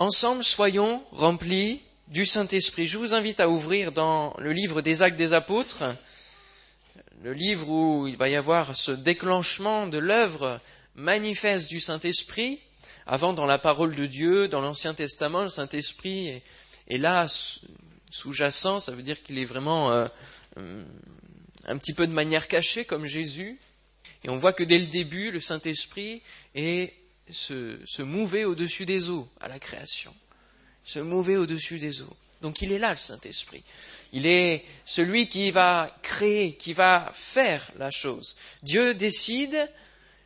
Ensemble, soyons remplis du Saint-Esprit. Je vous invite à ouvrir dans le livre des Actes des Apôtres, le livre où il va y avoir ce déclenchement de l'œuvre manifeste du Saint-Esprit. Avant, dans la parole de Dieu, dans l'Ancien Testament, le Saint-Esprit est, là, sous-jacent, ça veut dire qu'il est vraiment euh, un petit peu de manière cachée, comme Jésus. Et on voit que dès le début, le Saint-Esprit est se, se mouver au-dessus des eaux à la création. Se mouver au-dessus des eaux. Donc il est là, le Saint-Esprit. Il est celui qui va créer, qui va faire la chose. Dieu décide,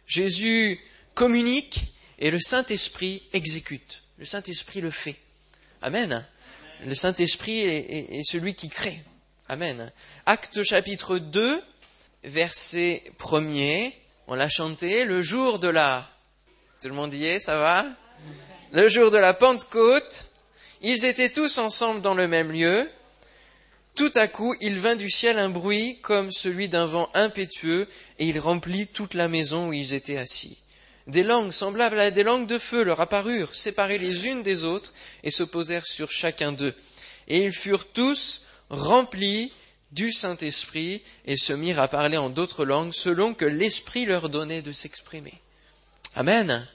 Jésus communique et le Saint-Esprit exécute. Le Saint-Esprit le fait. Amen. Le Saint-Esprit est, celui qui crée. Amen. Acte chapitre 2, verset 1er. On l'a chanté. Le jour de la... Tout le monde y est, ça va? Le jour de la Pentecôte, ils étaient tous ensemble dans le même lieu. Tout à coup, il vint du ciel un bruit comme celui d'un vent impétueux, et il remplit toute la maison où ils étaient assis. Des langues semblables à des langues de feu leur apparurent, séparées les unes des autres, et se posèrent sur chacun d'eux. Et ils furent tous remplis du Saint-Esprit, et se mirent à parler en d'autres langues, selon que l'Esprit leur donnait de s'exprimer. Amen.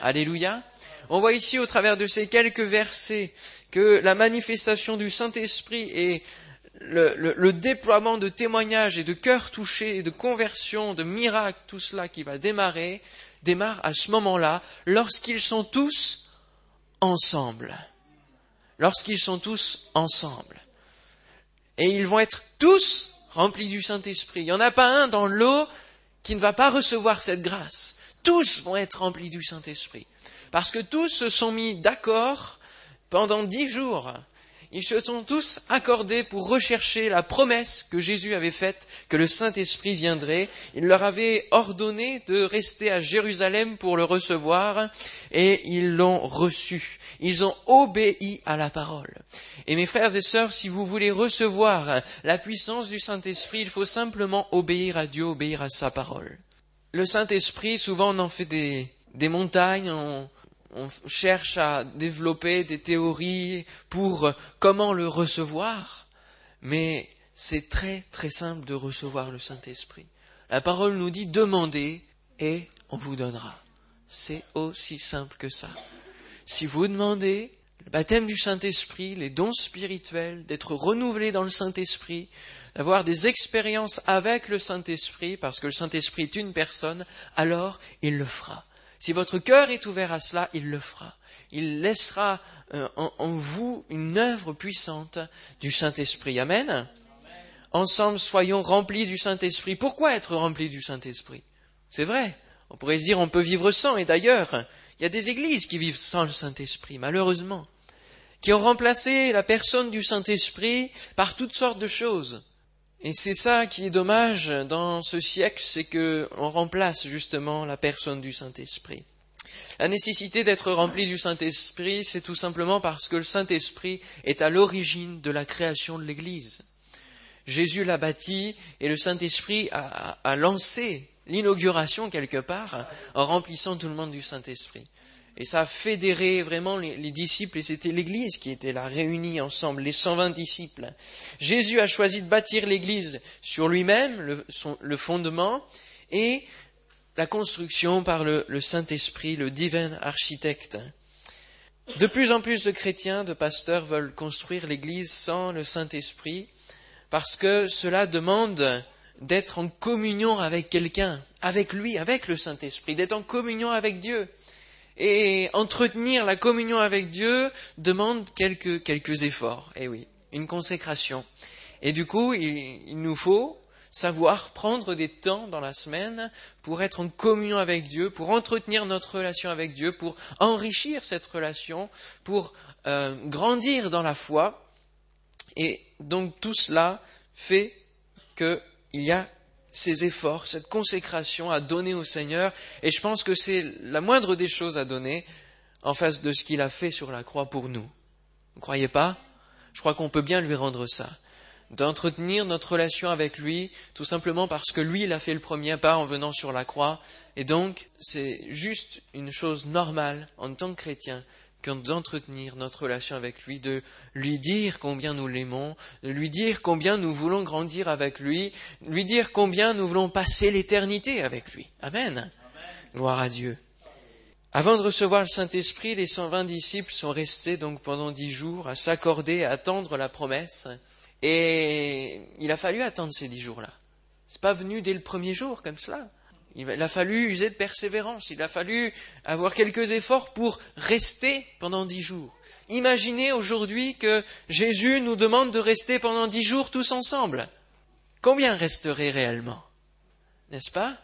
Alléluia. On voit ici, au travers de ces quelques versets, que la manifestation du Saint-Esprit est le, déploiement de témoignages et de cœurs touchés, de conversions, de miracles, tout cela qui va démarrer, démarre à ce moment-là, lorsqu'ils sont tous ensemble. Lorsqu'ils sont tous ensemble. Et ils vont être tous remplis du Saint-Esprit. Il n'y en a pas un dans l'eau qui ne va pas recevoir cette grâce. Tous vont être remplis du Saint-Esprit. Parce que tous se sont mis d'accord pendant dix jours ils se sont tous accordés pour rechercher la promesse que Jésus avait faite que le Saint-Esprit viendrait. Il leur avait ordonné de rester à Jérusalem pour le recevoir et ils l'ont reçu. Ils ont obéi à la parole. Et mes frères et sœurs, si vous voulez recevoir la puissance du Saint-Esprit, il faut simplement obéir à Dieu, obéir à sa parole. Le Saint-Esprit, souvent on en fait des, montagnes, on, cherche à développer des théories pour comment le recevoir, mais c'est très très simple de recevoir le Saint-Esprit. La parole nous dit demandez et on vous donnera. C'est aussi simple que ça. Si vous demandez le baptême du Saint-Esprit, les dons spirituels, d'être renouvelé dans le Saint-Esprit, d'avoir des expériences avec le Saint-Esprit, parce que le Saint-Esprit est une personne, alors il le fera. Si votre cœur est ouvert à cela, il le fera. Il laissera euh, en, vous une œuvre puissante du Saint-Esprit. Amen. Ensemble, soyons remplis du Saint-Esprit. Pourquoi être remplis du Saint-Esprit? C'est vrai. On pourrait dire on peut vivre sans. Et d'ailleurs, il y a des églises qui vivent sans le Saint-Esprit, malheureusement, qui ont remplacé la personne du Saint-Esprit par toutes sortes de choses. Et c'est ça qui est dommage dans ce siècle, c'est que on remplace justement la personne du Saint-Esprit. La nécessité d'être rempli du Saint-Esprit, c'est tout simplement parce que le Saint-Esprit est à l'origine de la création de l'Église. Jésus l'a bâti et le Saint-Esprit a, a lancé l'inauguration quelque part en remplissant tout le monde du Saint-Esprit. Et ça a fédéré vraiment les, disciples, et c'était l'Église qui était là, réunie ensemble, les 120 disciples. Jésus a choisi de bâtir l'Église sur lui-même, le, fondement, et la construction par le, Saint-Esprit, le divin architecte. De plus en plus de chrétiens, de pasteurs veulent construire l'Église sans le Saint-Esprit, parce que cela demande d'être en communion avec quelqu'un, avec lui, avec le Saint-Esprit, d'être en communion avec Dieu. Et entretenir la communion avec Dieu demande quelques, quelques efforts. Eh oui, une consécration. Et du coup, il, il nous faut savoir prendre des temps dans la semaine pour être en communion avec Dieu, pour entretenir notre relation avec Dieu, pour enrichir cette relation, pour euh, grandir dans la foi. Et donc tout cela fait qu'il y a ces efforts, cette consécration à donner au Seigneur. Et je pense que c'est la moindre des choses à donner en face de ce qu'il a fait sur la croix pour nous. Vous ne croyez pas? Je crois qu'on peut bien lui rendre ça. D'entretenir notre relation avec lui, tout simplement parce que lui, il a fait le premier pas en venant sur la croix. Et donc, c'est juste une chose normale en tant que chrétien que d'entretenir notre relation avec lui, de lui dire combien nous l'aimons, de lui dire combien nous voulons grandir avec lui, de lui dire combien nous voulons passer l'éternité avec lui. Amen. Gloire à Dieu. Avant de recevoir le Saint-Esprit, les 120 disciples sont restés donc pendant dix jours à s'accorder, à attendre la promesse. Et il a fallu attendre ces dix jours-là. C'est pas venu dès le premier jour comme cela. Il a fallu user de persévérance, il a fallu avoir quelques efforts pour rester pendant dix jours. Imaginez aujourd'hui que Jésus nous demande de rester pendant dix jours tous ensemble. Combien resterait réellement? N'est-ce pas?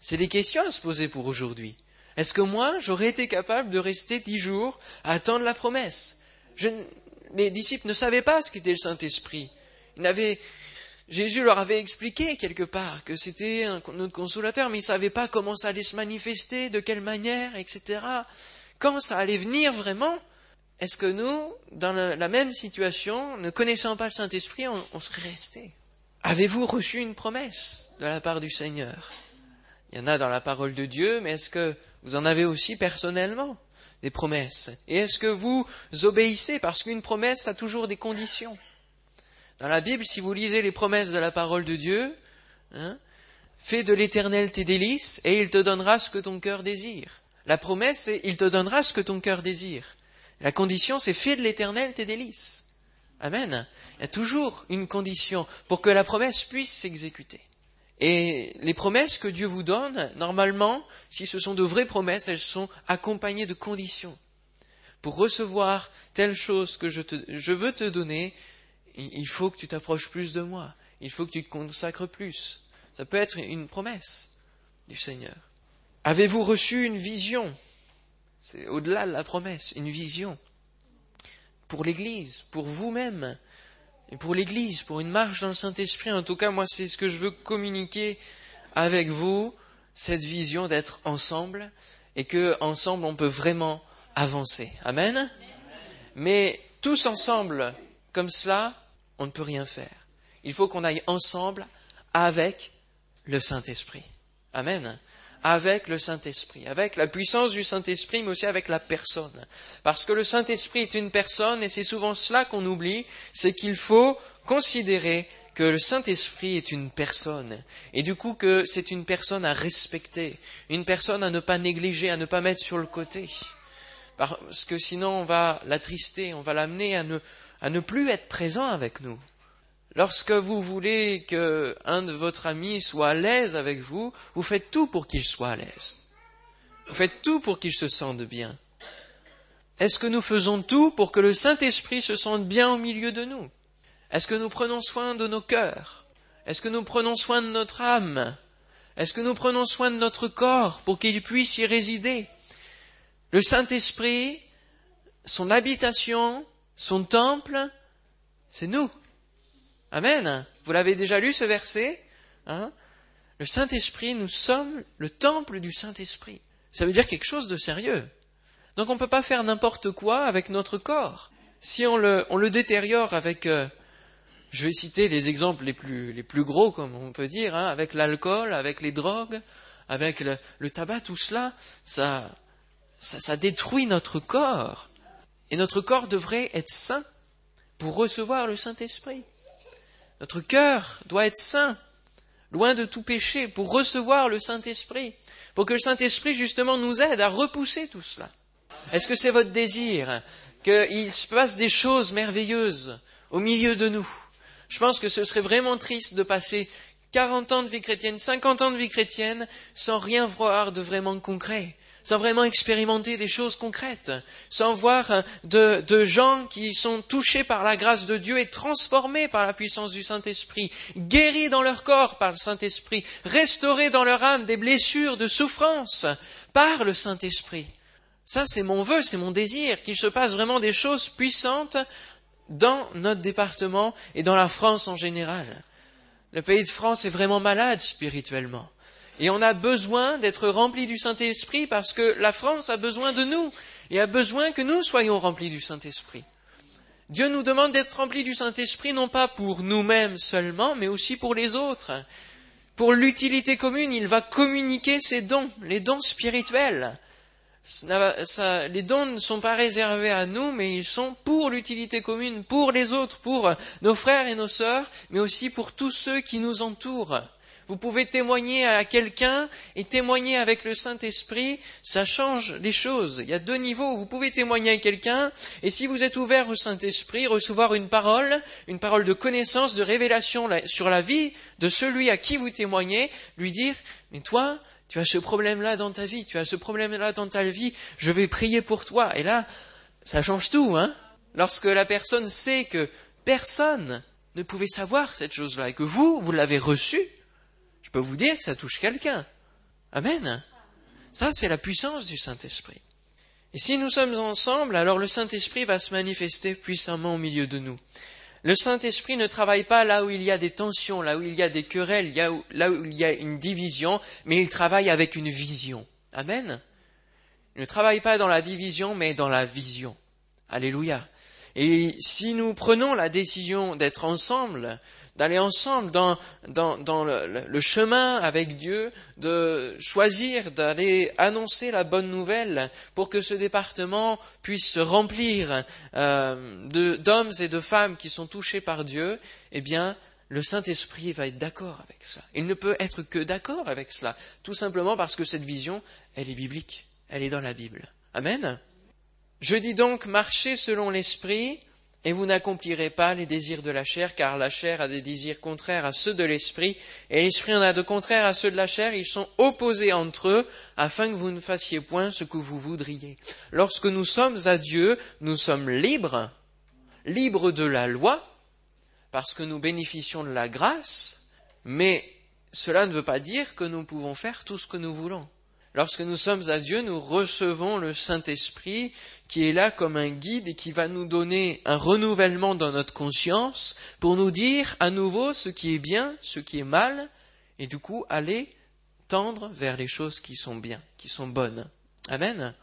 C'est des questions à se poser pour aujourd'hui. Est-ce que moi, j'aurais été capable de rester dix jours à attendre la promesse? Les disciples ne savaient pas ce qu'était le Saint-Esprit. Ils n'avaient Jésus leur avait expliqué quelque part que c'était notre consolateur, mais ils ne savaient pas comment ça allait se manifester, de quelle manière, etc. Quand ça allait venir vraiment, est-ce que nous, dans la, même situation, ne connaissant pas le Saint-Esprit, on, serait resté Avez-vous reçu une promesse de la part du Seigneur? Il y en a dans la parole de Dieu, mais est-ce que vous en avez aussi personnellement des promesses? Et est-ce que vous obéissez? Parce qu'une promesse a toujours des conditions. Dans la Bible, si vous lisez les promesses de la parole de Dieu, hein, fais de l'éternel tes délices et il te donnera ce que ton cœur désire. La promesse, c'est il te donnera ce que ton cœur désire. La condition, c'est fais de l'éternel tes délices. Amen. Il y a toujours une condition pour que la promesse puisse s'exécuter. Et les promesses que Dieu vous donne, normalement, si ce sont de vraies promesses, elles sont accompagnées de conditions. Pour recevoir telle chose que je, te, je veux te donner, il faut que tu t'approches plus de moi, il faut que tu te consacres plus. Ça peut être une promesse du Seigneur. Avez-vous reçu une vision? C'est au-delà de la promesse, une vision pour l'Église, pour vous-même, et pour l'Église, pour une marche dans le Saint-Esprit. En tout cas, moi, c'est ce que je veux communiquer avec vous, cette vision d'être ensemble, et que ensemble on peut vraiment avancer. Amen. Mais tous ensemble, comme cela, on ne peut rien faire. Il faut qu'on aille ensemble avec le Saint-Esprit. Amen. Avec le Saint-Esprit, avec la puissance du Saint-Esprit, mais aussi avec la personne. Parce que le Saint-Esprit est une personne, et c'est souvent cela qu'on oublie, c'est qu'il faut considérer que le Saint-Esprit est une personne, et du coup que c'est une personne à respecter, une personne à ne pas négliger, à ne pas mettre sur le côté. Parce que sinon on va l'attrister, on va l'amener à ne à ne plus être présent avec nous. Lorsque vous voulez qu'un de votre amis soit à l'aise avec vous, vous faites tout pour qu'il soit à l'aise. Vous faites tout pour qu'il se sente bien. Est-ce que nous faisons tout pour que le Saint-Esprit se sente bien au milieu de nous? Est-ce que nous prenons soin de nos cœurs? Est-ce que nous prenons soin de notre âme? Est-ce que nous prenons soin de notre corps pour qu'il puisse y résider? Le Saint-Esprit, son habitation, son temple, c'est nous. Amen. Vous l'avez déjà lu ce verset hein? Le Saint-Esprit, nous sommes le temple du Saint-Esprit. Ça veut dire quelque chose de sérieux. Donc on ne peut pas faire n'importe quoi avec notre corps. Si on le, on détériore avec, euh, je vais citer les exemples les plus, gros, comme on peut dire, hein, avec l'alcool, avec les drogues, avec le, tabac, tout cela, ça, ça détruit notre corps. Et notre corps devrait être saint pour recevoir le Saint-Esprit. Notre cœur doit être saint, loin de tout péché, pour recevoir le Saint-Esprit, pour que le Saint-Esprit justement nous aide à repousser tout cela. Est-ce que c'est votre désir qu'il se passe des choses merveilleuses au milieu de nous? Je pense que ce serait vraiment triste de passer 40 ans de vie chrétienne, 50 ans de vie chrétienne sans rien voir de vraiment concret sans vraiment expérimenter des choses concrètes, sans voir de, de, gens qui sont touchés par la grâce de Dieu et transformés par la puissance du Saint-Esprit, guéris dans leur corps par le Saint-Esprit, restaurés dans leur âme des blessures de souffrance par le Saint-Esprit. Ça, c'est mon vœu, c'est mon désir, qu'il se passe vraiment des choses puissantes dans notre département et dans la France en général. Le pays de France est vraiment malade spirituellement. Et on a besoin d'être remplis du Saint-Esprit parce que la France a besoin de nous et a besoin que nous soyons remplis du Saint-Esprit. Dieu nous demande d'être remplis du Saint-Esprit non pas pour nous-mêmes seulement, mais aussi pour les autres. Pour l'utilité commune, il va communiquer ses dons, les dons spirituels. les dons ne sont pas réservés à nous, mais ils sont pour l'utilité commune, pour les autres, pour nos frères et nos sœurs, mais aussi pour tous ceux qui nous entourent. Vous pouvez témoigner à quelqu'un et témoigner avec le Saint-Esprit, ça change les choses. Il y a deux niveaux. Vous pouvez témoigner à quelqu'un et si vous êtes ouvert au Saint-Esprit, recevoir une parole, une parole de connaissance, de révélation sur la vie de celui à qui vous témoignez, lui dire, mais toi, tu as ce problème-là dans ta vie, tu as ce problème-là dans ta vie, je vais prier pour toi. Et là, ça change tout, hein Lorsque la personne sait que personne ne pouvait savoir cette chose-là et que vous, vous l'avez reçue, peux vous dire que ça touche quelqu'un. Amen. Ça, c'est la puissance du Saint-Esprit. Et si nous sommes ensemble, alors le Saint-Esprit va se manifester puissamment au milieu de nous. Le Saint-Esprit ne travaille pas là où il y a des tensions, là où il y a des querelles, là où il y a une division, mais il travaille avec une vision. Amen. Il ne travaille pas dans la division, mais dans la vision. Alléluia. Et si nous prenons la décision d'être ensemble, d'aller ensemble dans, le, chemin avec Dieu, de choisir d'aller annoncer la bonne nouvelle pour que ce département puisse se remplir euh, d'hommes et de femmes qui sont touchés par Dieu, eh bien, le Saint-Esprit va être d'accord avec cela. Il ne peut être que d'accord avec cela, tout simplement parce que cette vision, elle est biblique, elle est dans la Bible. Amen? Je dis donc, marchez selon l'Esprit, et vous n'accomplirez pas les désirs de la chair, car la chair a des désirs contraires à ceux de l'esprit, et l'esprit en a de contraires à ceux de la chair, ils sont opposés entre eux, afin que vous ne fassiez point ce que vous voudriez. Lorsque nous sommes à Dieu, nous sommes libres, libres de la loi, parce que nous bénéficions de la grâce, mais cela ne veut pas dire que nous pouvons faire tout ce que nous voulons. Lorsque nous sommes à Dieu, nous recevons le Saint-Esprit qui est là comme un guide et qui va nous donner un renouvellement dans notre conscience pour nous dire à nouveau ce qui est bien, ce qui est mal, et du coup aller tendre vers les choses qui sont bien, qui sont bonnes. Amen.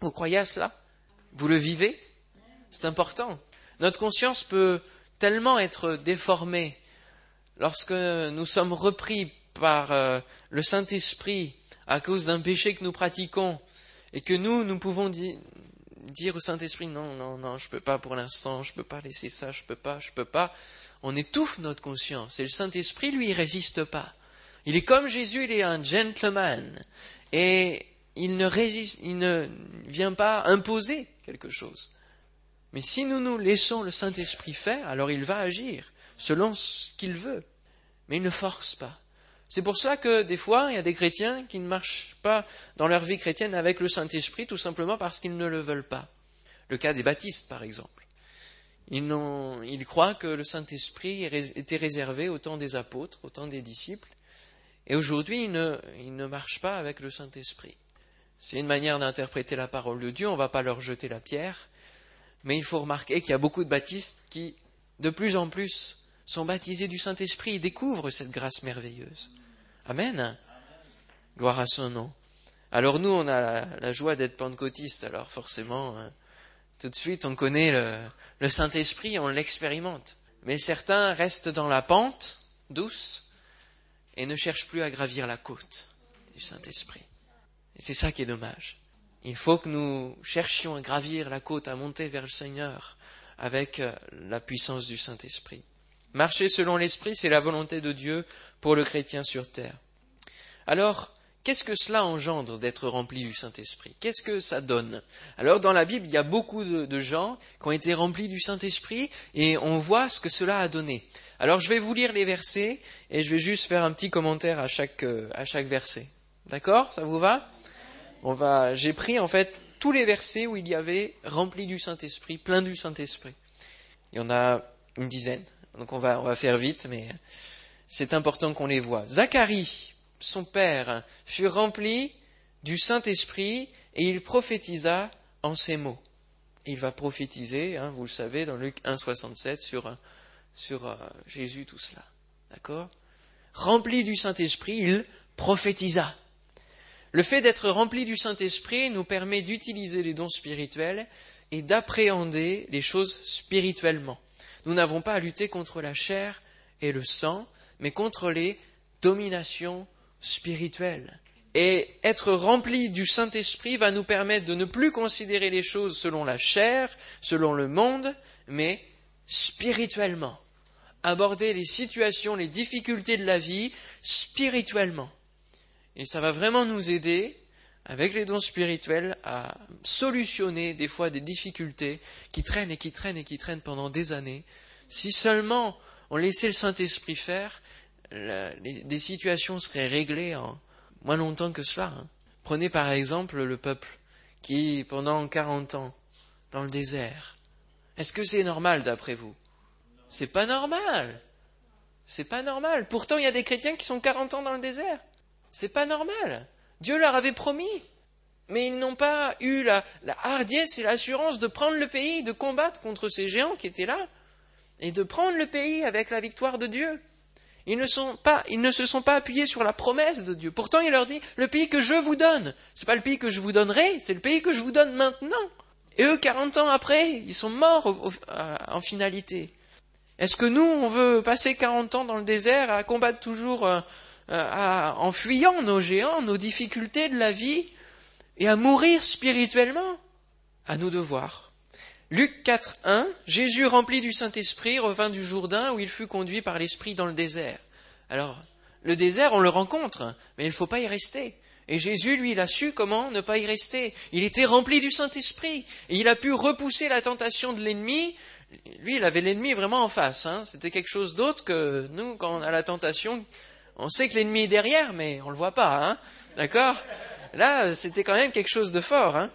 Vous croyez à cela? Vous le vivez? C'est important. Notre conscience peut tellement être déformée lorsque nous sommes repris par euh, le Saint-Esprit à cause d'un péché que nous pratiquons et que nous, nous pouvons dire au Saint-Esprit, non, non, non, je ne peux pas pour l'instant, je ne peux pas laisser ça, je ne peux pas, je ne peux pas, on étouffe notre conscience. Et le Saint-Esprit, lui, il résiste pas. Il est comme Jésus, il est un gentleman. Et il ne résiste, il ne vient pas imposer quelque chose. Mais si nous nous laissons le Saint-Esprit faire, alors il va agir selon ce qu'il veut. Mais il ne force pas. C'est pour cela que des fois, il y a des chrétiens qui ne marchent pas dans leur vie chrétienne avec le Saint-Esprit, tout simplement parce qu'ils ne le veulent pas. Le cas des baptistes, par exemple. Ils, croient que le Saint-Esprit était réservé au temps des apôtres, au temps des disciples, et aujourd'hui, ils ne, ils ne marchent pas avec le Saint-Esprit. C'est une manière d'interpréter la parole de Dieu, on ne va pas leur jeter la pierre, mais il faut remarquer qu'il y a beaucoup de baptistes qui, de plus en plus, sont baptisés du Saint-Esprit et découvrent cette grâce merveilleuse. Amen. Gloire à son nom. Alors nous, on a la, joie d'être pentecôtistes, alors forcément, hein, tout de suite, on connaît le, Saint-Esprit, on l'expérimente. Mais certains restent dans la pente douce et ne cherchent plus à gravir la côte du Saint-Esprit. Et c'est ça qui est dommage. Il faut que nous cherchions à gravir la côte, à monter vers le Seigneur avec euh, la puissance du Saint-Esprit. Marcher selon l'Esprit, c'est la volonté de Dieu pour le chrétien sur terre. Alors, qu'est-ce que cela engendre d'être rempli du Saint-Esprit? Qu'est-ce que ça donne? Alors, dans la Bible, il y a beaucoup de, gens qui ont été remplis du Saint-Esprit et on voit ce que cela a donné. Alors, je vais vous lire les versets et je vais juste faire un petit commentaire à chaque, euh, à chaque verset. D'accord? Ça vous va? On va. J'ai pris en fait tous les versets où il y avait rempli du Saint-Esprit, plein du Saint-Esprit. Il y en a une dizaine. Donc on va, on va faire vite, mais c'est important qu'on les voit. Zacharie, son père, fut rempli du Saint-Esprit et il prophétisa en ces mots. Il va prophétiser, hein, vous le savez, dans Luc 1,67 sur, sur euh, Jésus, tout cela. D'accord? Rempli du Saint-Esprit, il prophétisa. Le fait d'être rempli du Saint-Esprit nous permet d'utiliser les dons spirituels et d'appréhender les choses spirituellement. Nous n'avons pas à lutter contre la chair et le sang, mais contre les dominations spirituelles. Et être rempli du Saint-Esprit va nous permettre de ne plus considérer les choses selon la chair, selon le monde, mais spirituellement. Aborder les situations, les difficultés de la vie spirituellement. Et ça va vraiment nous aider, avec les dons spirituels, à solutionner des fois des difficultés qui traînent et qui traînent et qui traînent pendant des années. Si seulement on laissait le Saint-Esprit faire, des situations seraient réglées en moins longtemps que cela. Hein. Prenez par exemple le peuple qui, pendant 40 ans, dans le désert, est-ce que c'est normal d'après vous? C'est pas normal. C'est pas normal. Pourtant, il y a des chrétiens qui sont 40 ans dans le désert. C'est pas normal. Dieu leur avait promis. Mais ils n'ont pas eu la, hardiesse et l'assurance de prendre le pays, de combattre contre ces géants qui étaient là, et de prendre le pays avec la victoire de Dieu. Ils ne se sont pas appuyés sur la promesse de Dieu. Pourtant, il leur dit, le pays que je vous donne, c'est pas le pays que je vous donnerai, c'est le pays que je vous donne maintenant. Et eux, 40 ans après, ils sont morts en finalité. Est-ce que nous, on veut passer 40 ans dans le désert à combattre toujours, euh, euh, en fuyant nos géants, nos difficultés de la vie, et à mourir spirituellement À nous de voir. Luc 4, 1, Jésus rempli du Saint-Esprit revint du Jourdain où il fut conduit par l'Esprit dans le désert. Alors, le désert, on le rencontre, mais il ne faut pas y rester. Et Jésus, lui, il a su comment ne pas y rester. Il était rempli du Saint-Esprit. Et il a pu repousser la tentation de l'ennemi. Lui, il avait l'ennemi vraiment en face. Hein. C'était quelque chose d'autre que nous, quand on a la tentation, on sait que l'ennemi est derrière, mais on ne le voit pas. Hein. D'accord? Là, c'était quand même quelque chose de fort. Hein.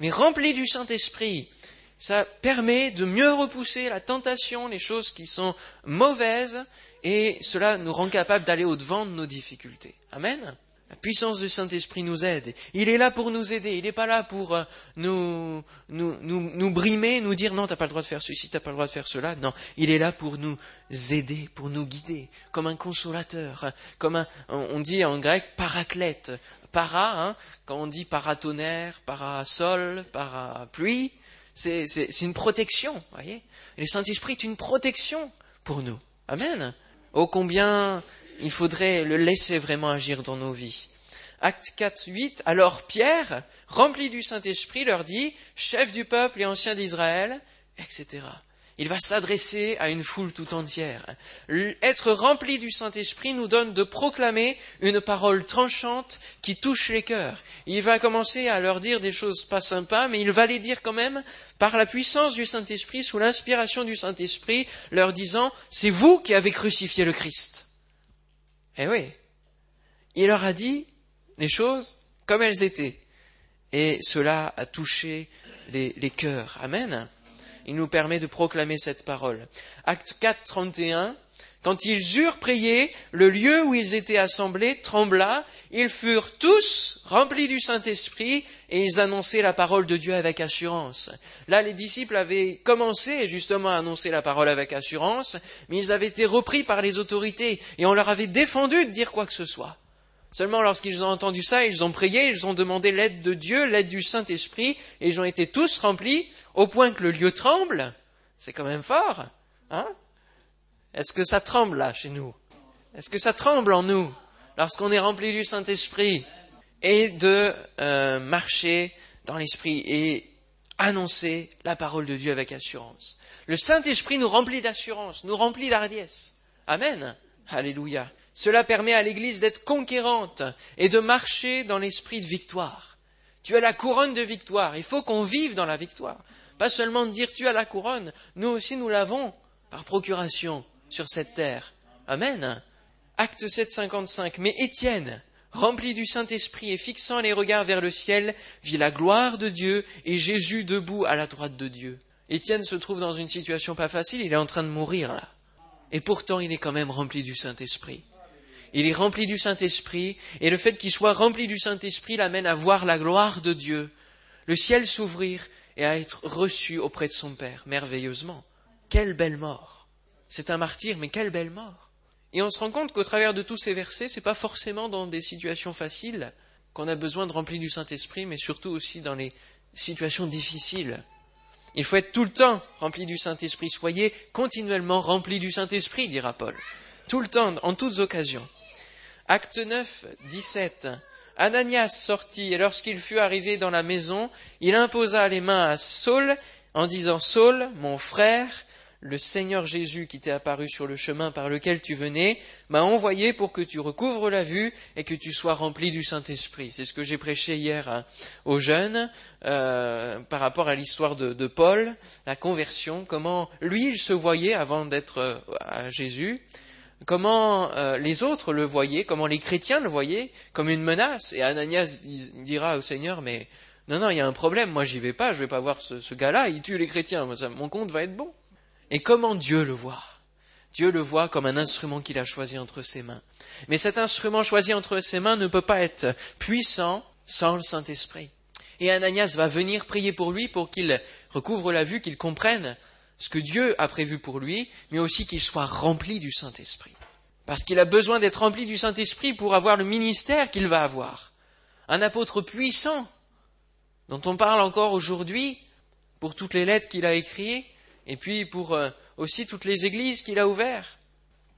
Mais rempli du Saint-Esprit, ça permet de mieux repousser la tentation, les choses qui sont mauvaises, et cela nous rend capables d'aller au-devant de nos difficultés. Amen? La puissance du Saint-Esprit nous aide. Il est là pour nous aider. Il n'est pas là pour euh, nous, nous, nous, nous, brimer, nous dire non, t'as pas le droit de faire ceci, t'as pas le droit de faire cela. Non, il est là pour nous aider, pour nous guider, comme un consolateur, comme un, on dit en grec paraclète. Para, hein, quand on dit paratonnerre, parasol, parapluie, c'est, c'est, c'est une protection, voyez. Le Saint-Esprit est une protection pour nous. Amen. Oh combien il faudrait le laisser vraiment agir dans nos vies. Acte 4, 8, alors Pierre, rempli du Saint-Esprit, leur dit, chef du peuple et ancien d'Israël, etc. Il va s'adresser à une foule tout entière. Être rempli du Saint-Esprit nous donne de proclamer une parole tranchante qui touche les cœurs. Il va commencer à leur dire des choses pas sympas, mais il va les dire quand même par la puissance du Saint-Esprit, sous l'inspiration du Saint-Esprit, leur disant, c'est vous qui avez crucifié le Christ. Eh oui. Il leur a dit les choses comme elles étaient. Et cela a touché les, cœurs. Amen. Il nous permet de proclamer cette parole. Acte 4, 31. Quand ils eurent prié, le lieu où ils étaient assemblés trembla, ils furent tous remplis du Saint-Esprit et ils annonçaient la parole de Dieu avec assurance. Là, les disciples avaient commencé justement à annoncer la parole avec assurance, mais ils avaient été repris par les autorités et on leur avait défendu de dire quoi que ce soit. Seulement lorsqu'ils ont entendu ça, ils ont prié, ils ont demandé l'aide de Dieu, l'aide du Saint-Esprit, et ils ont été tous remplis au point que le lieu tremble. C'est quand même fort, hein? Est-ce que ça tremble là chez nous? Est-ce que ça tremble en nous lorsqu'on est rempli du Saint-Esprit et de euh, marcher dans l'Esprit et annoncer la parole de Dieu avec assurance? Le Saint-Esprit nous remplit d'assurance, nous remplit d'hardiesse. Amen. Alléluia. Cela permet à l'Église d'être conquérante et de marcher dans l'esprit de victoire. Tu as la couronne de victoire. Il faut qu'on vive dans la victoire. Pas seulement dire tu as la couronne, nous aussi nous l'avons par procuration sur cette terre. Amen. Acte 7, 55. Mais Étienne, rempli du Saint-Esprit et fixant les regards vers le ciel, vit la gloire de Dieu et Jésus debout à la droite de Dieu. Étienne se trouve dans une situation pas facile, il est en train de mourir là. Et pourtant, il est quand même rempli du Saint-Esprit. Il est rempli du Saint-Esprit, et le fait qu'il soit rempli du Saint-Esprit l'amène à voir la gloire de Dieu, le ciel s'ouvrir et à être reçu auprès de son Père, merveilleusement. Quelle belle mort! C'est un martyr, mais quelle belle mort. Et on se rend compte qu'au travers de tous ces versets, c'est pas forcément dans des situations faciles qu'on a besoin de remplir du Saint-Esprit, mais surtout aussi dans les situations difficiles. Il faut être tout le temps rempli du Saint-Esprit. Soyez continuellement rempli du Saint-Esprit, dira Paul. Tout le temps, en toutes occasions. Acte 9, 17. Ananias sortit, et lorsqu'il fut arrivé dans la maison, il imposa les mains à Saul, en disant Saul, mon frère, le Seigneur Jésus qui t'est apparu sur le chemin par lequel tu venais m'a envoyé pour que tu recouvres la vue et que tu sois rempli du Saint-Esprit. C'est ce que j'ai prêché hier hein, aux jeunes euh, par rapport à l'histoire de, Paul, la conversion, comment lui il se voyait avant d'être euh, à Jésus, comment euh, les autres le voyaient, comment les chrétiens le voyaient comme une menace. Et Ananias dira au Seigneur, mais non, non, il y a un problème, moi j'y vais pas, je vais pas voir ce, ce gars-là, il tue les chrétiens, mon compte va être bon. Et comment Dieu le voit? Dieu le voit comme un instrument qu'il a choisi entre ses mains. Mais cet instrument choisi entre ses mains ne peut pas être puissant sans le Saint-Esprit. Et Ananias va venir prier pour lui pour qu'il recouvre la vue, qu'il comprenne ce que Dieu a prévu pour lui, mais aussi qu'il soit rempli du Saint-Esprit. Parce qu'il a besoin d'être rempli du Saint-Esprit pour avoir le ministère qu'il va avoir. Un apôtre puissant, dont on parle encore aujourd'hui, pour toutes les lettres qu'il a écrites, et puis pour euh, aussi toutes les églises qu'il a ouvertes,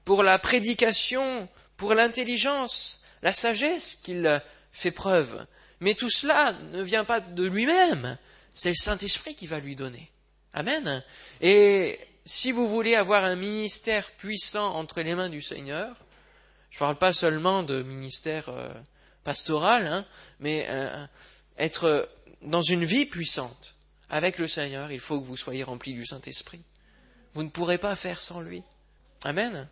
pour la prédication, pour l'intelligence, la sagesse qu'il euh, fait preuve. Mais tout cela ne vient pas de lui-même, c'est le Saint-Esprit qui va lui donner. Amen. Et si vous voulez avoir un ministère puissant entre les mains du Seigneur, je ne parle pas seulement de ministère euh, pastoral, hein, mais être dans une vie puissante, avec le Seigneur, il faut que vous soyez remplis du Saint-Esprit. Vous ne pourrez pas faire sans lui. Amen.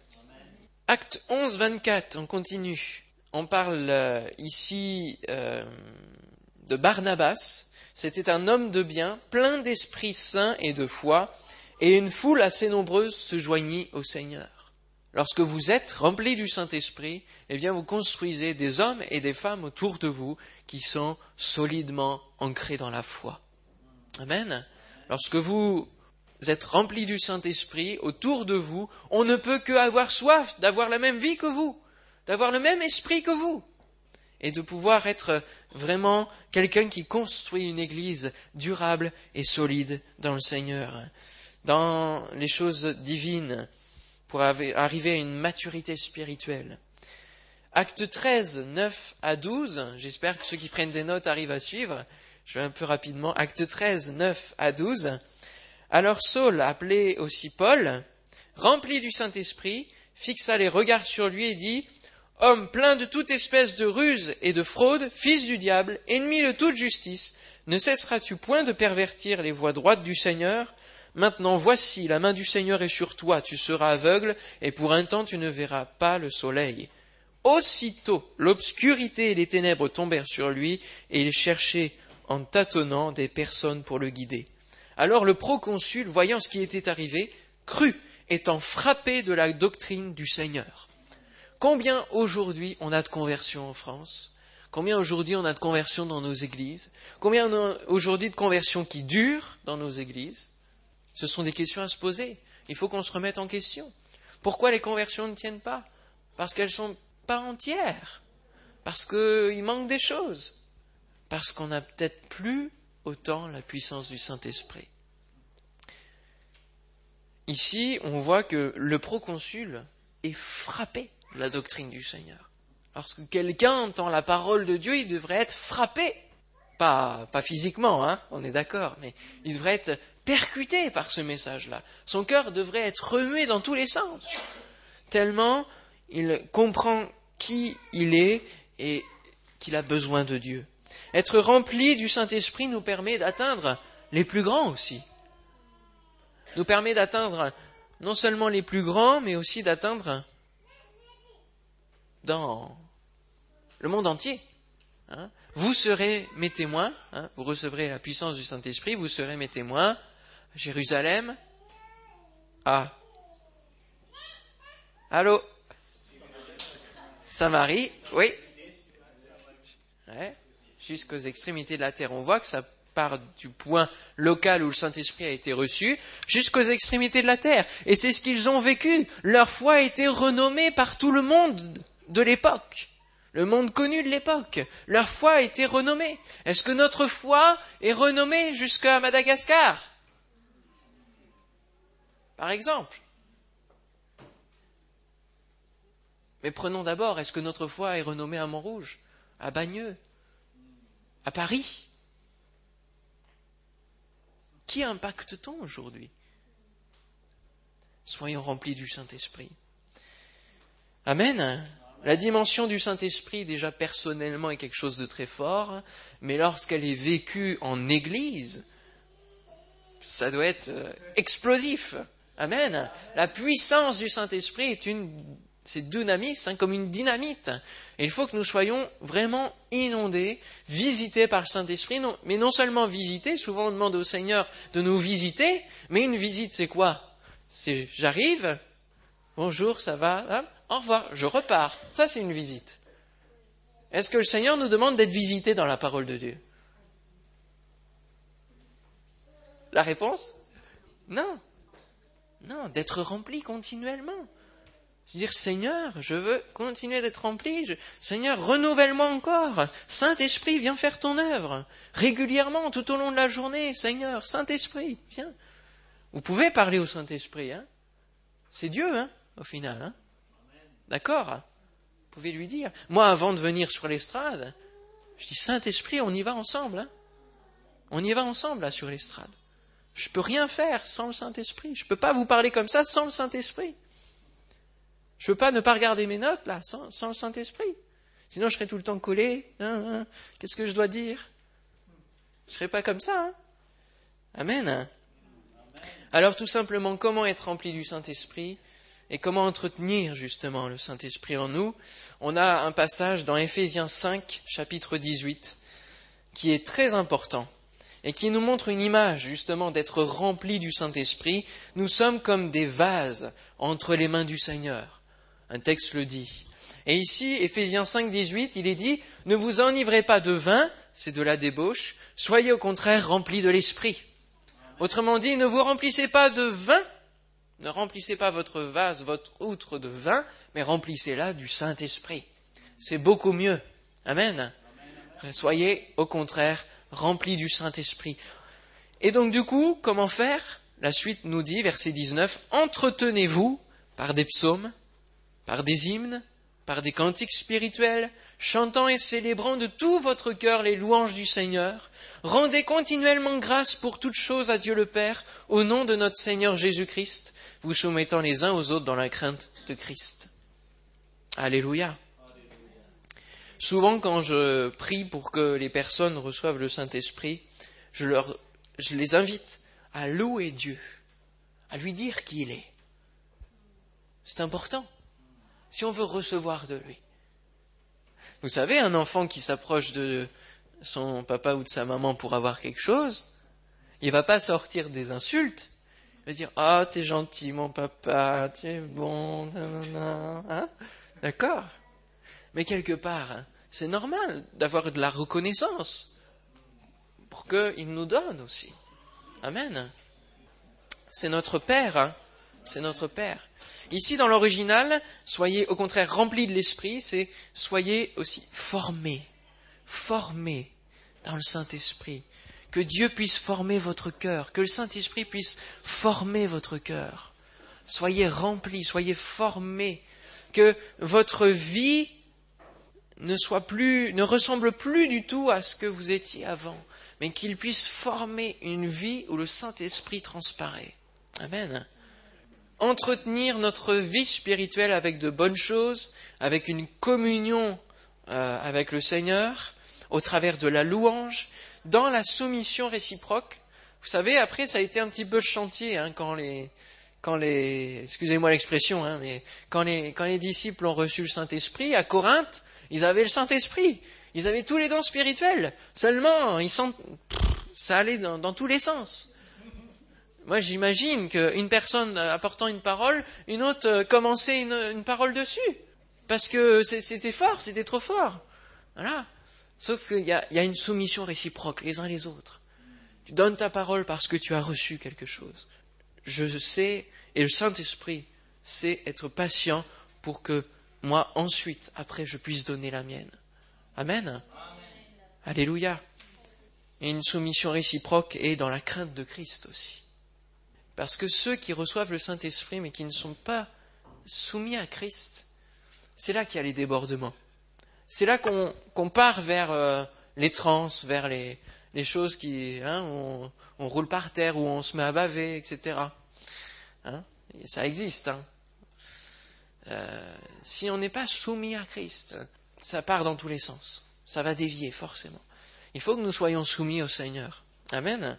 Acte 11, 24, on continue. On parle euh, ici euh, de Barnabas. C'était un homme de bien, plein d'esprit saint et de foi, et une foule assez nombreuse se joignit au Seigneur. Lorsque vous êtes remplis du Saint-Esprit, eh bien vous construisez des hommes et des femmes autour de vous qui sont solidement ancrés dans la foi. Amen. Lorsque vous êtes remplis du Saint-Esprit, autour de vous, on ne peut que avoir soif d'avoir la même vie que vous, d'avoir le même esprit que vous, et de pouvoir être vraiment quelqu'un qui construit une église durable et solide dans le Seigneur, dans les choses divines, pour arriver à une maturité spirituelle. Acte 13, 9 à 12, j'espère que ceux qui prennent des notes arrivent à suivre. Je vais un peu rapidement. Acte 13, 9 à 12. Alors Saul, appelé aussi Paul, rempli du Saint-Esprit, fixa les regards sur lui et dit, Homme plein de toute espèce de ruse et de fraude, fils du diable, ennemi de toute justice, ne cesseras-tu point de pervertir les voies droites du Seigneur? Maintenant voici, la main du Seigneur est sur toi, tu seras aveugle, et pour un temps tu ne verras pas le soleil. Aussitôt l'obscurité et les ténèbres tombèrent sur lui, et il cherchait en tâtonnant des personnes pour le guider. Alors le proconsul, voyant ce qui était arrivé, crut, étant frappé de la doctrine du Seigneur. Combien aujourd'hui on a de conversions en France? Combien aujourd'hui on a de conversions dans nos églises? Combien aujourd'hui de conversions qui durent dans nos églises? Ce sont des questions à se poser. Il faut qu'on se remette en question. Pourquoi les conversions ne tiennent pas? Parce qu'elles ne sont pas entières. Parce qu'il manque des choses parce qu'on n'a peut-être plus autant la puissance du Saint-Esprit. Ici, on voit que le proconsul est frappé de la doctrine du Seigneur. Lorsque quelqu'un entend la parole de Dieu, il devrait être frappé. Pas, physiquement, hein, on est d'accord, mais il devrait être percuté par ce message-là. Son cœur devrait être remué dans tous les sens. Tellement il comprend qui il est et qu'il a besoin de Dieu. Être rempli du Saint-Esprit nous permet d'atteindre les plus grands aussi. Nous permet d'atteindre non seulement les plus grands, mais aussi d'atteindre dans le monde entier. Hein. vous serez mes témoins, hein. vous recevrez la puissance du Saint-Esprit, vous serez mes témoins Jérusalem, à Allô? Samarie, oui jusqu'aux extrémités de la terre. On voit que ça part du point local où le Saint-Esprit a été reçu jusqu'aux extrémités de la terre. Et c'est ce qu'ils ont vécu. Leur foi a été renommée par tout le monde de l'époque. Le monde connu de l'époque. Leur foi a été renommée. Est-ce que notre foi est renommée jusqu'à Madagascar? Par exemple. Mais prenons d'abord, est-ce que notre foi est renommée à Montrouge à Bagneux, à Paris. Qui impacte-t-on aujourd'hui? Soyons remplis du Saint-Esprit. Amen. La dimension du Saint-Esprit, déjà personnellement, est quelque chose de très fort, mais lorsqu'elle est vécue en Église, ça doit être euh, explosif. Amen. La puissance du Saint-Esprit est une, c'est dynamis, hein, comme une dynamite. Il faut que nous soyons vraiment inondés, visités par le Saint-Esprit, mais non seulement visités, souvent on demande au Seigneur de nous visiter, mais une visite c'est quoi? C'est j'arrive, bonjour, ça va, au revoir, je repars. Ça c'est une visite. Est-ce que le Seigneur nous demande d'être visités dans la parole de Dieu? La réponse? Non. Non, d'être rempli continuellement. Dire Seigneur, je veux continuer d'être rempli. Seigneur, renouvelle-moi encore. Saint-Esprit, viens faire ton œuvre. Régulièrement, tout au long de la journée, Seigneur, Saint-Esprit, viens. Vous pouvez parler au Saint-Esprit, hein. C'est Dieu, hein, au final, hein. D'accord Vous pouvez lui dire. Moi, avant de venir sur l'estrade, je dis Saint-Esprit, on y va ensemble, hein. On y va ensemble, là, sur l'estrade. Je peux rien faire sans le Saint-Esprit. Je peux pas vous parler comme ça sans le Saint-Esprit. Je ne peux pas ne pas regarder mes notes là sans, le Saint-Esprit. Sinon, je serais tout le temps collé. Hein, hein. Qu'est-ce que je dois dire? Je ne serais pas comme ça. Hein. Amen. Alors, tout simplement, comment être rempli du Saint-Esprit et comment entretenir justement le Saint-Esprit en nous? On a un passage dans Éphésiens 5, chapitre 18, qui est très important et qui nous montre une image justement d'être remplis du Saint-Esprit, nous sommes comme des vases entre les mains du Seigneur. Un texte le dit. Et ici, Éphésiens 5, 18, il est dit, ne vous enivrez pas de vin, c'est de la débauche, soyez au contraire remplis de l'Esprit. Autrement dit, ne vous remplissez pas de vin, ne remplissez pas votre vase, votre outre de vin, mais remplissez-la du Saint-Esprit. C'est beaucoup mieux. Amen. Soyez au contraire rempli du Saint-Esprit. Et donc du coup, comment faire? La suite nous dit, verset 19, Entretenez-vous par des psaumes, par des hymnes, par des cantiques spirituels, chantant et célébrant de tout votre cœur les louanges du Seigneur. Rendez continuellement grâce pour toutes choses à Dieu le Père, au nom de notre Seigneur Jésus-Christ, vous soumettant les uns aux autres dans la crainte de Christ. Alléluia. Souvent, quand je prie pour que les personnes reçoivent le Saint-Esprit, je, leur, je les invite à louer Dieu, à lui dire qui il est. C'est important. Si on veut recevoir de lui. Vous savez, un enfant qui s'approche de son papa ou de sa maman pour avoir quelque chose, il va pas sortir des insultes. Il va dire Ah, t'es gentil, mon papa, tu es bon, hein? D'accord? Mais quelque part, hein, c'est normal d'avoir de la reconnaissance pour qu'il nous donne aussi. Amen. C'est notre Père, hein. C'est notre Père. Ici, dans l'original, soyez au contraire remplis de l'Esprit, c'est soyez aussi formés, formés dans le Saint-Esprit. Que Dieu puisse former votre cœur, que le Saint-Esprit puisse former votre cœur. Soyez remplis, soyez formés, que votre vie ne soit plus, ne ressemble plus du tout à ce que vous étiez avant, mais qu'il puisse former une vie où le Saint-Esprit transparaît. Amen. Entretenir notre vie spirituelle avec de bonnes choses, avec une communion euh, avec le Seigneur, au travers de la louange, dans la soumission réciproque. Vous savez, après, ça a été un petit peu chantier hein, quand les, quand les, excusez-moi l'expression, hein, mais quand les, quand les disciples ont reçu le Saint-Esprit à Corinthe, ils avaient le Saint-Esprit. Ils avaient tous les dons spirituels. Seulement, ils sentent, ça allait dans, tous les sens. Moi, j'imagine qu'une personne apportant une parole, une autre euh, commençait une, parole dessus. Parce que c'était fort, c'était trop fort. Voilà. Sauf qu'il y, y a, une soumission réciproque les uns les autres. Tu donnes ta parole parce que tu as reçu quelque chose. Je sais, et le Saint-Esprit sait être patient pour que moi ensuite, après, je puisse donner la mienne. Amen. Alléluia. Et une soumission réciproque est dans la crainte de Christ aussi. Parce que ceux qui reçoivent le Saint-Esprit mais qui ne sont pas soumis à Christ, c'est là qu'il y a les débordements. c'est là qu'on part vers euh, les trans, vers les, choses qui, hein, on, on, roule par terre ou on se met à baver, etc. Hein, ça existe. Hein. Euh, si on n'est pas soumis à Christ, ça part dans tous les sens. Ça va dévier forcément. Il faut que nous soyons soumis au Seigneur. Amen.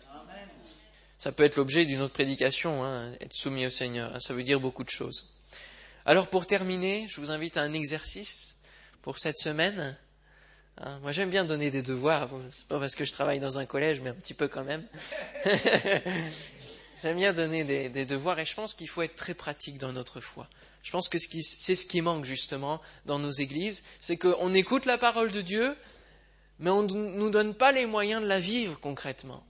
Ça peut être l'objet d'une autre prédication, hein, être soumis au Seigneur. Ça veut dire beaucoup de choses. Alors pour terminer, je vous invite à un exercice pour cette semaine. Hein, moi j'aime bien donner des devoirs. c'est pas parce que je travaille dans un collège, mais un petit peu quand même. j'aime bien donner des, devoirs et je pense qu'il faut être très pratique dans notre foi. Je pense que c'est ce qui manque justement dans nos églises, c'est qu'on écoute la parole de Dieu, mais on ne nous donne pas les moyens de la vivre concrètement.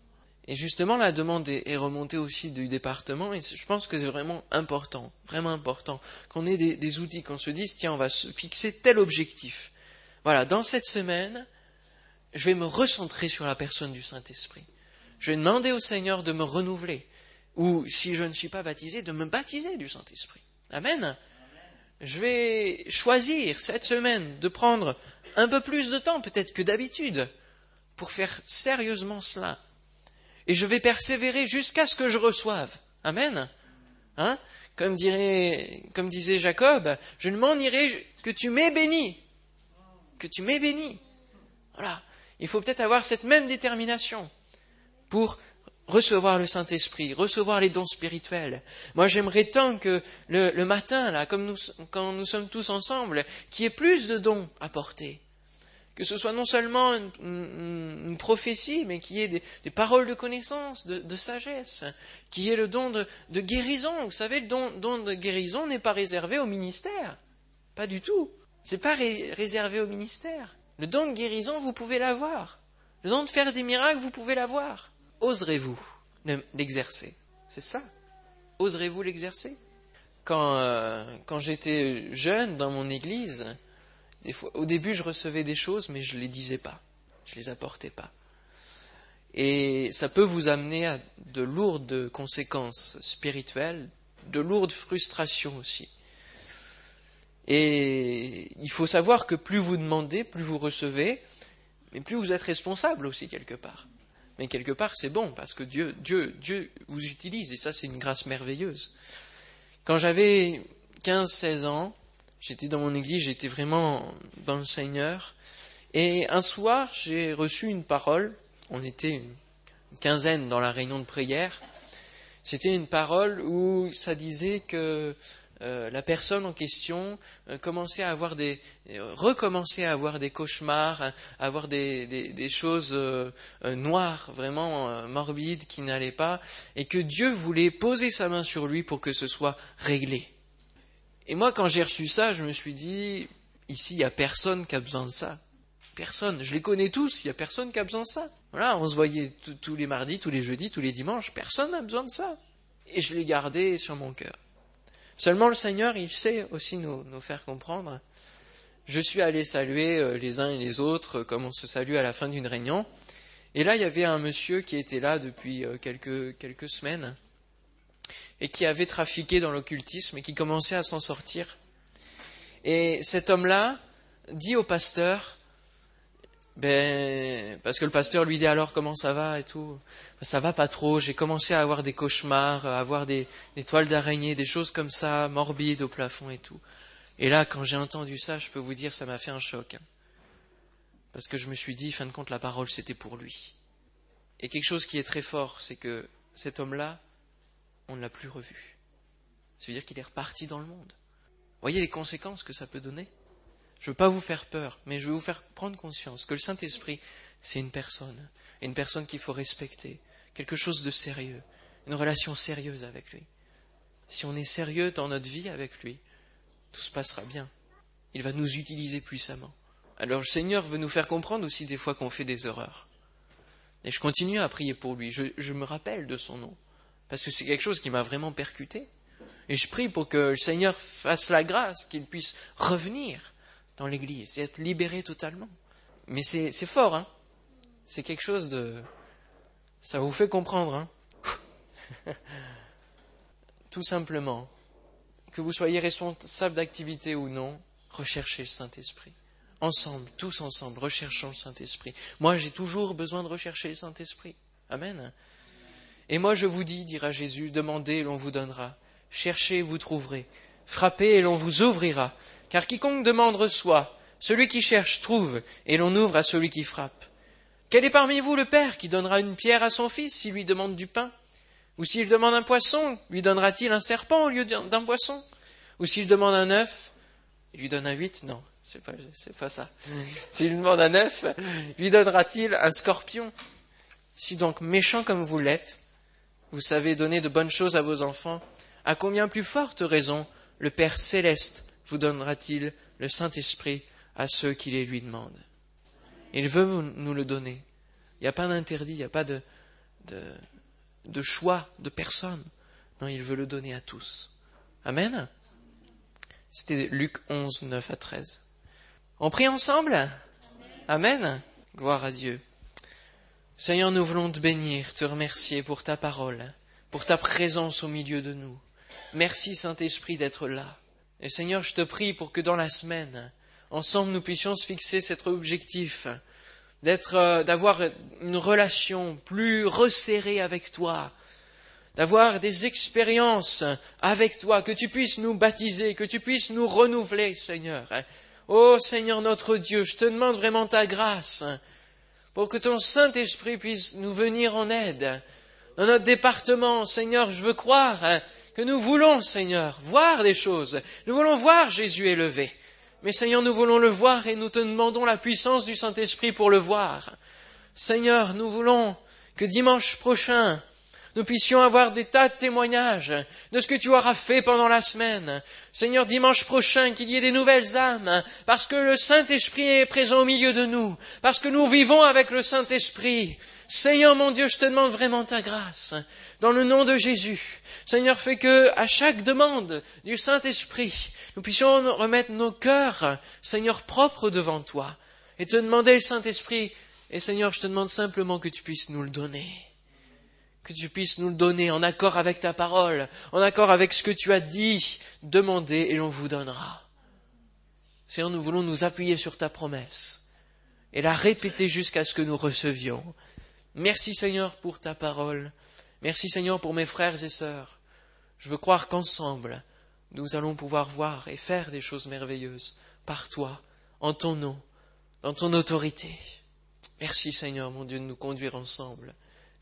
Et justement, la demande est, remontée aussi du département, et je pense que c'est vraiment important, vraiment important, qu'on ait des, outils, qu'on se dise, tiens, on va se fixer tel objectif. Voilà, dans cette semaine, je vais me recentrer sur la personne du Saint-Esprit. Je vais demander au Seigneur de me renouveler, ou si je ne suis pas baptisé, de me baptiser du Saint-Esprit. Amen. Je vais choisir cette semaine de prendre un peu plus de temps peut-être que d'habitude pour faire sérieusement cela et je vais persévérer jusqu'à ce que je reçoive. Amen. Hein? Comme, dirait, comme disait Jacob, je ne m'en irai que tu m'aies béni. Que tu m'aies béni. Voilà. Il faut peut-être avoir cette même détermination pour recevoir le Saint-Esprit, recevoir les dons spirituels. Moi, j'aimerais tant que le, matin, là, comme nous, quand nous sommes tous ensemble, qu'il y ait plus de dons à porter que ce soit non seulement une, prophétie, mais qu'il y ait des, paroles de connaissance, de, sagesse, qu'il y ait le don de, guérison. Vous savez, le don, de guérison n'est pas réservé au ministère. Pas du tout. C'est pas réservé au ministère. Le don de guérison, vous pouvez l'avoir. Le don de faire des miracles, vous pouvez l'avoir. Oserez-vous l'exercer? C'est ça. Oserez-vous l'exercer? Quand, euh, quand j'étais jeune dans mon église, au début, je recevais des choses, mais je ne les disais pas. Je ne les apportais pas. Et ça peut vous amener à de lourdes conséquences spirituelles, de lourdes frustrations aussi. Et il faut savoir que plus vous demandez, plus vous recevez, mais plus vous êtes responsable aussi quelque part. Mais quelque part, c'est bon parce que Dieu, Dieu, Dieu vous utilise et ça, c'est une grâce merveilleuse. Quand j'avais 15-16 ans, J'étais dans mon église, j'étais vraiment dans le Seigneur. Et un soir, j'ai reçu une parole. On était une quinzaine dans la réunion de prière. C'était une parole où ça disait que euh, la personne en question euh, commençait à avoir des, euh, recommençait à avoir des cauchemars, à avoir des, des choses noires, vraiment morbides, qui n'allaient pas, et que Dieu voulait poser sa main sur lui pour que ce soit réglé. Et moi, quand j'ai reçu ça, je me suis dit, ici, il n'y a personne qui a besoin de ça. Personne. Je les connais tous, il n'y a personne qui a besoin de ça. Voilà, on se voyait tous les mardis, tous les jeudis, tous les dimanches. Personne n'a besoin de ça. Et je l'ai gardé sur mon cœur. Seulement le Seigneur, il sait aussi nous, faire comprendre. Je suis allé saluer euh, les uns et les autres comme on se salue à la fin d'une réunion. Et là, il y avait un monsieur qui était là depuis euh, quelques, quelques semaines et qui avait trafiqué dans l'occultisme et qui commençait à s'en sortir. Et cet homme-là dit au pasteur, ben, parce que le pasteur lui dit alors comment ça va et tout? Ben, ça va pas trop, j'ai commencé à avoir des cauchemars, à avoir des, toiles d'araignée, des choses comme ça, morbides au plafond et tout. Et là, quand j'ai entendu ça, je peux vous dire, ça m'a fait un choc. Hein. Parce que je me suis dit, fin de compte, la parole, c'était pour lui. Et quelque chose qui est très fort, c'est que cet homme-là, on ne l'a plus revu. Ça veut dire qu'il est reparti dans le monde. Voyez les conséquences que ça peut donner? Je ne veux pas vous faire peur, mais je veux vous faire prendre conscience que le Saint-Esprit, c'est une personne, une personne qu'il faut respecter, quelque chose de sérieux, une relation sérieuse avec lui. Si on est sérieux dans notre vie avec lui, tout se passera bien. Il va nous utiliser puissamment. Alors le Seigneur veut nous faire comprendre aussi des fois qu'on fait des erreurs. Et je continue à prier pour lui. je me rappelle de son nom parce que c'est quelque chose qui m'a vraiment percuté. Et je prie pour que le Seigneur fasse la grâce, qu'il puisse revenir dans l'Église et être libéré totalement. Mais c'est fort, hein C'est quelque chose de... Ça vous fait comprendre, hein Tout simplement, que vous soyez responsable d'activité ou non, recherchez le Saint-Esprit. ensemble, tous ensemble, recherchons le Saint-Esprit. Moi, j'ai toujours besoin de rechercher le Saint-Esprit. Amen. Et moi, je vous dis, dira Jésus, demandez et l'on vous donnera. Cherchez et vous trouverez. Frappez et l'on vous ouvrira. Car quiconque demande reçoit. Celui qui cherche trouve, et l'on ouvre à celui qui frappe. Quel est parmi vous le Père qui donnera une pierre à son fils s'il lui demande du pain? Ou s'il demande un poisson, lui donnera-t-il un serpent au lieu d'un poisson? Ou s'il demande un œuf, il lui donne un huit? Non, c'est pas, c'est pas ça. S'il lui demande un œuf, lui donnera-t-il un scorpion? Si donc méchant comme vous l'êtes, vous savez donner de bonnes choses à vos enfants, à combien plus forte raison le Père céleste vous donnera-t-il le Saint-Esprit à ceux qui les lui demandent? Il veut nous le donner. Il n'y a pas d'interdit, il n'y a pas de, de, choix de personne. Non, il veut le donner à tous. Amen. C'était Luc 11, 9 à 13. On prie ensemble? Amen. Gloire à Dieu. Seigneur, nous voulons te bénir, te remercier pour ta parole, pour ta présence au milieu de nous. Merci Saint-Esprit d'être là. Et Seigneur, je te prie pour que dans la semaine, ensemble, nous puissions se fixer cet objectif d'être, euh, d'avoir une relation plus resserrée avec toi, d'avoir des expériences avec toi, que tu puisses nous baptiser, que tu puisses nous renouveler, Seigneur. Ô Seigneur notre Dieu, je te demande vraiment ta grâce pour que ton Saint-Esprit puisse nous venir en aide. Dans notre département, Seigneur, je veux croire que nous voulons, Seigneur, voir des choses. Nous voulons voir Jésus élevé. Mais Seigneur, nous voulons le voir et nous te demandons la puissance du Saint-Esprit pour le voir. Seigneur, nous voulons que dimanche prochain, nous puissions avoir des tas de témoignages de ce que tu auras fait pendant la semaine. Seigneur, dimanche prochain, qu'il y ait des nouvelles âmes, parce que le Saint-Esprit est présent au milieu de nous, parce que nous vivons avec le Saint-Esprit. Seigneur mon Dieu, je te demande vraiment ta grâce, dans le nom de Jésus. Seigneur, fais que, à chaque demande du Saint-Esprit, nous puissions remettre nos cœurs, Seigneur, propres devant toi, et te demander le Saint-Esprit, et Seigneur, je te demande simplement que tu puisses nous le donner, que tu puisses nous le donner en accord avec ta parole, en accord avec ce que tu as dit, demandez et l'on vous donnera. Seigneur, nous voulons nous appuyer sur ta promesse et la répéter jusqu'à ce que nous recevions. Merci Seigneur pour ta parole. Merci Seigneur pour mes frères et sœurs. Je veux croire qu'ensemble, nous allons pouvoir voir et faire des choses merveilleuses par toi, en ton nom, dans ton autorité. Merci Seigneur, mon Dieu, de nous conduire ensemble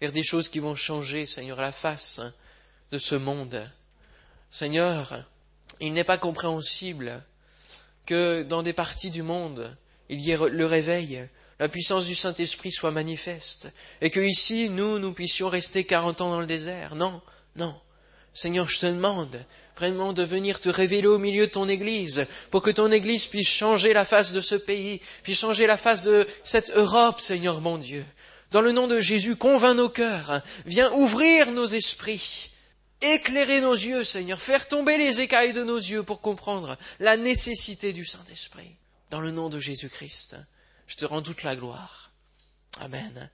vers des choses qui vont changer, Seigneur, la face de ce monde. Seigneur, il n'est pas compréhensible que dans des parties du monde, il y ait le réveil, la puissance du Saint-Esprit soit manifeste, et que ici, nous, nous puissions rester quarante ans dans le désert. Non, non. Seigneur, je te demande vraiment de venir te révéler au milieu de ton Église, pour que ton Église puisse changer la face de ce pays, puisse changer la face de cette Europe, Seigneur mon Dieu. Dans le nom de Jésus, convainc nos cœurs, viens ouvrir nos esprits, éclairer nos yeux, Seigneur, faire tomber les écailles de nos yeux pour comprendre la nécessité du Saint-Esprit. Dans le nom de Jésus-Christ, je te rends toute la gloire. Amen.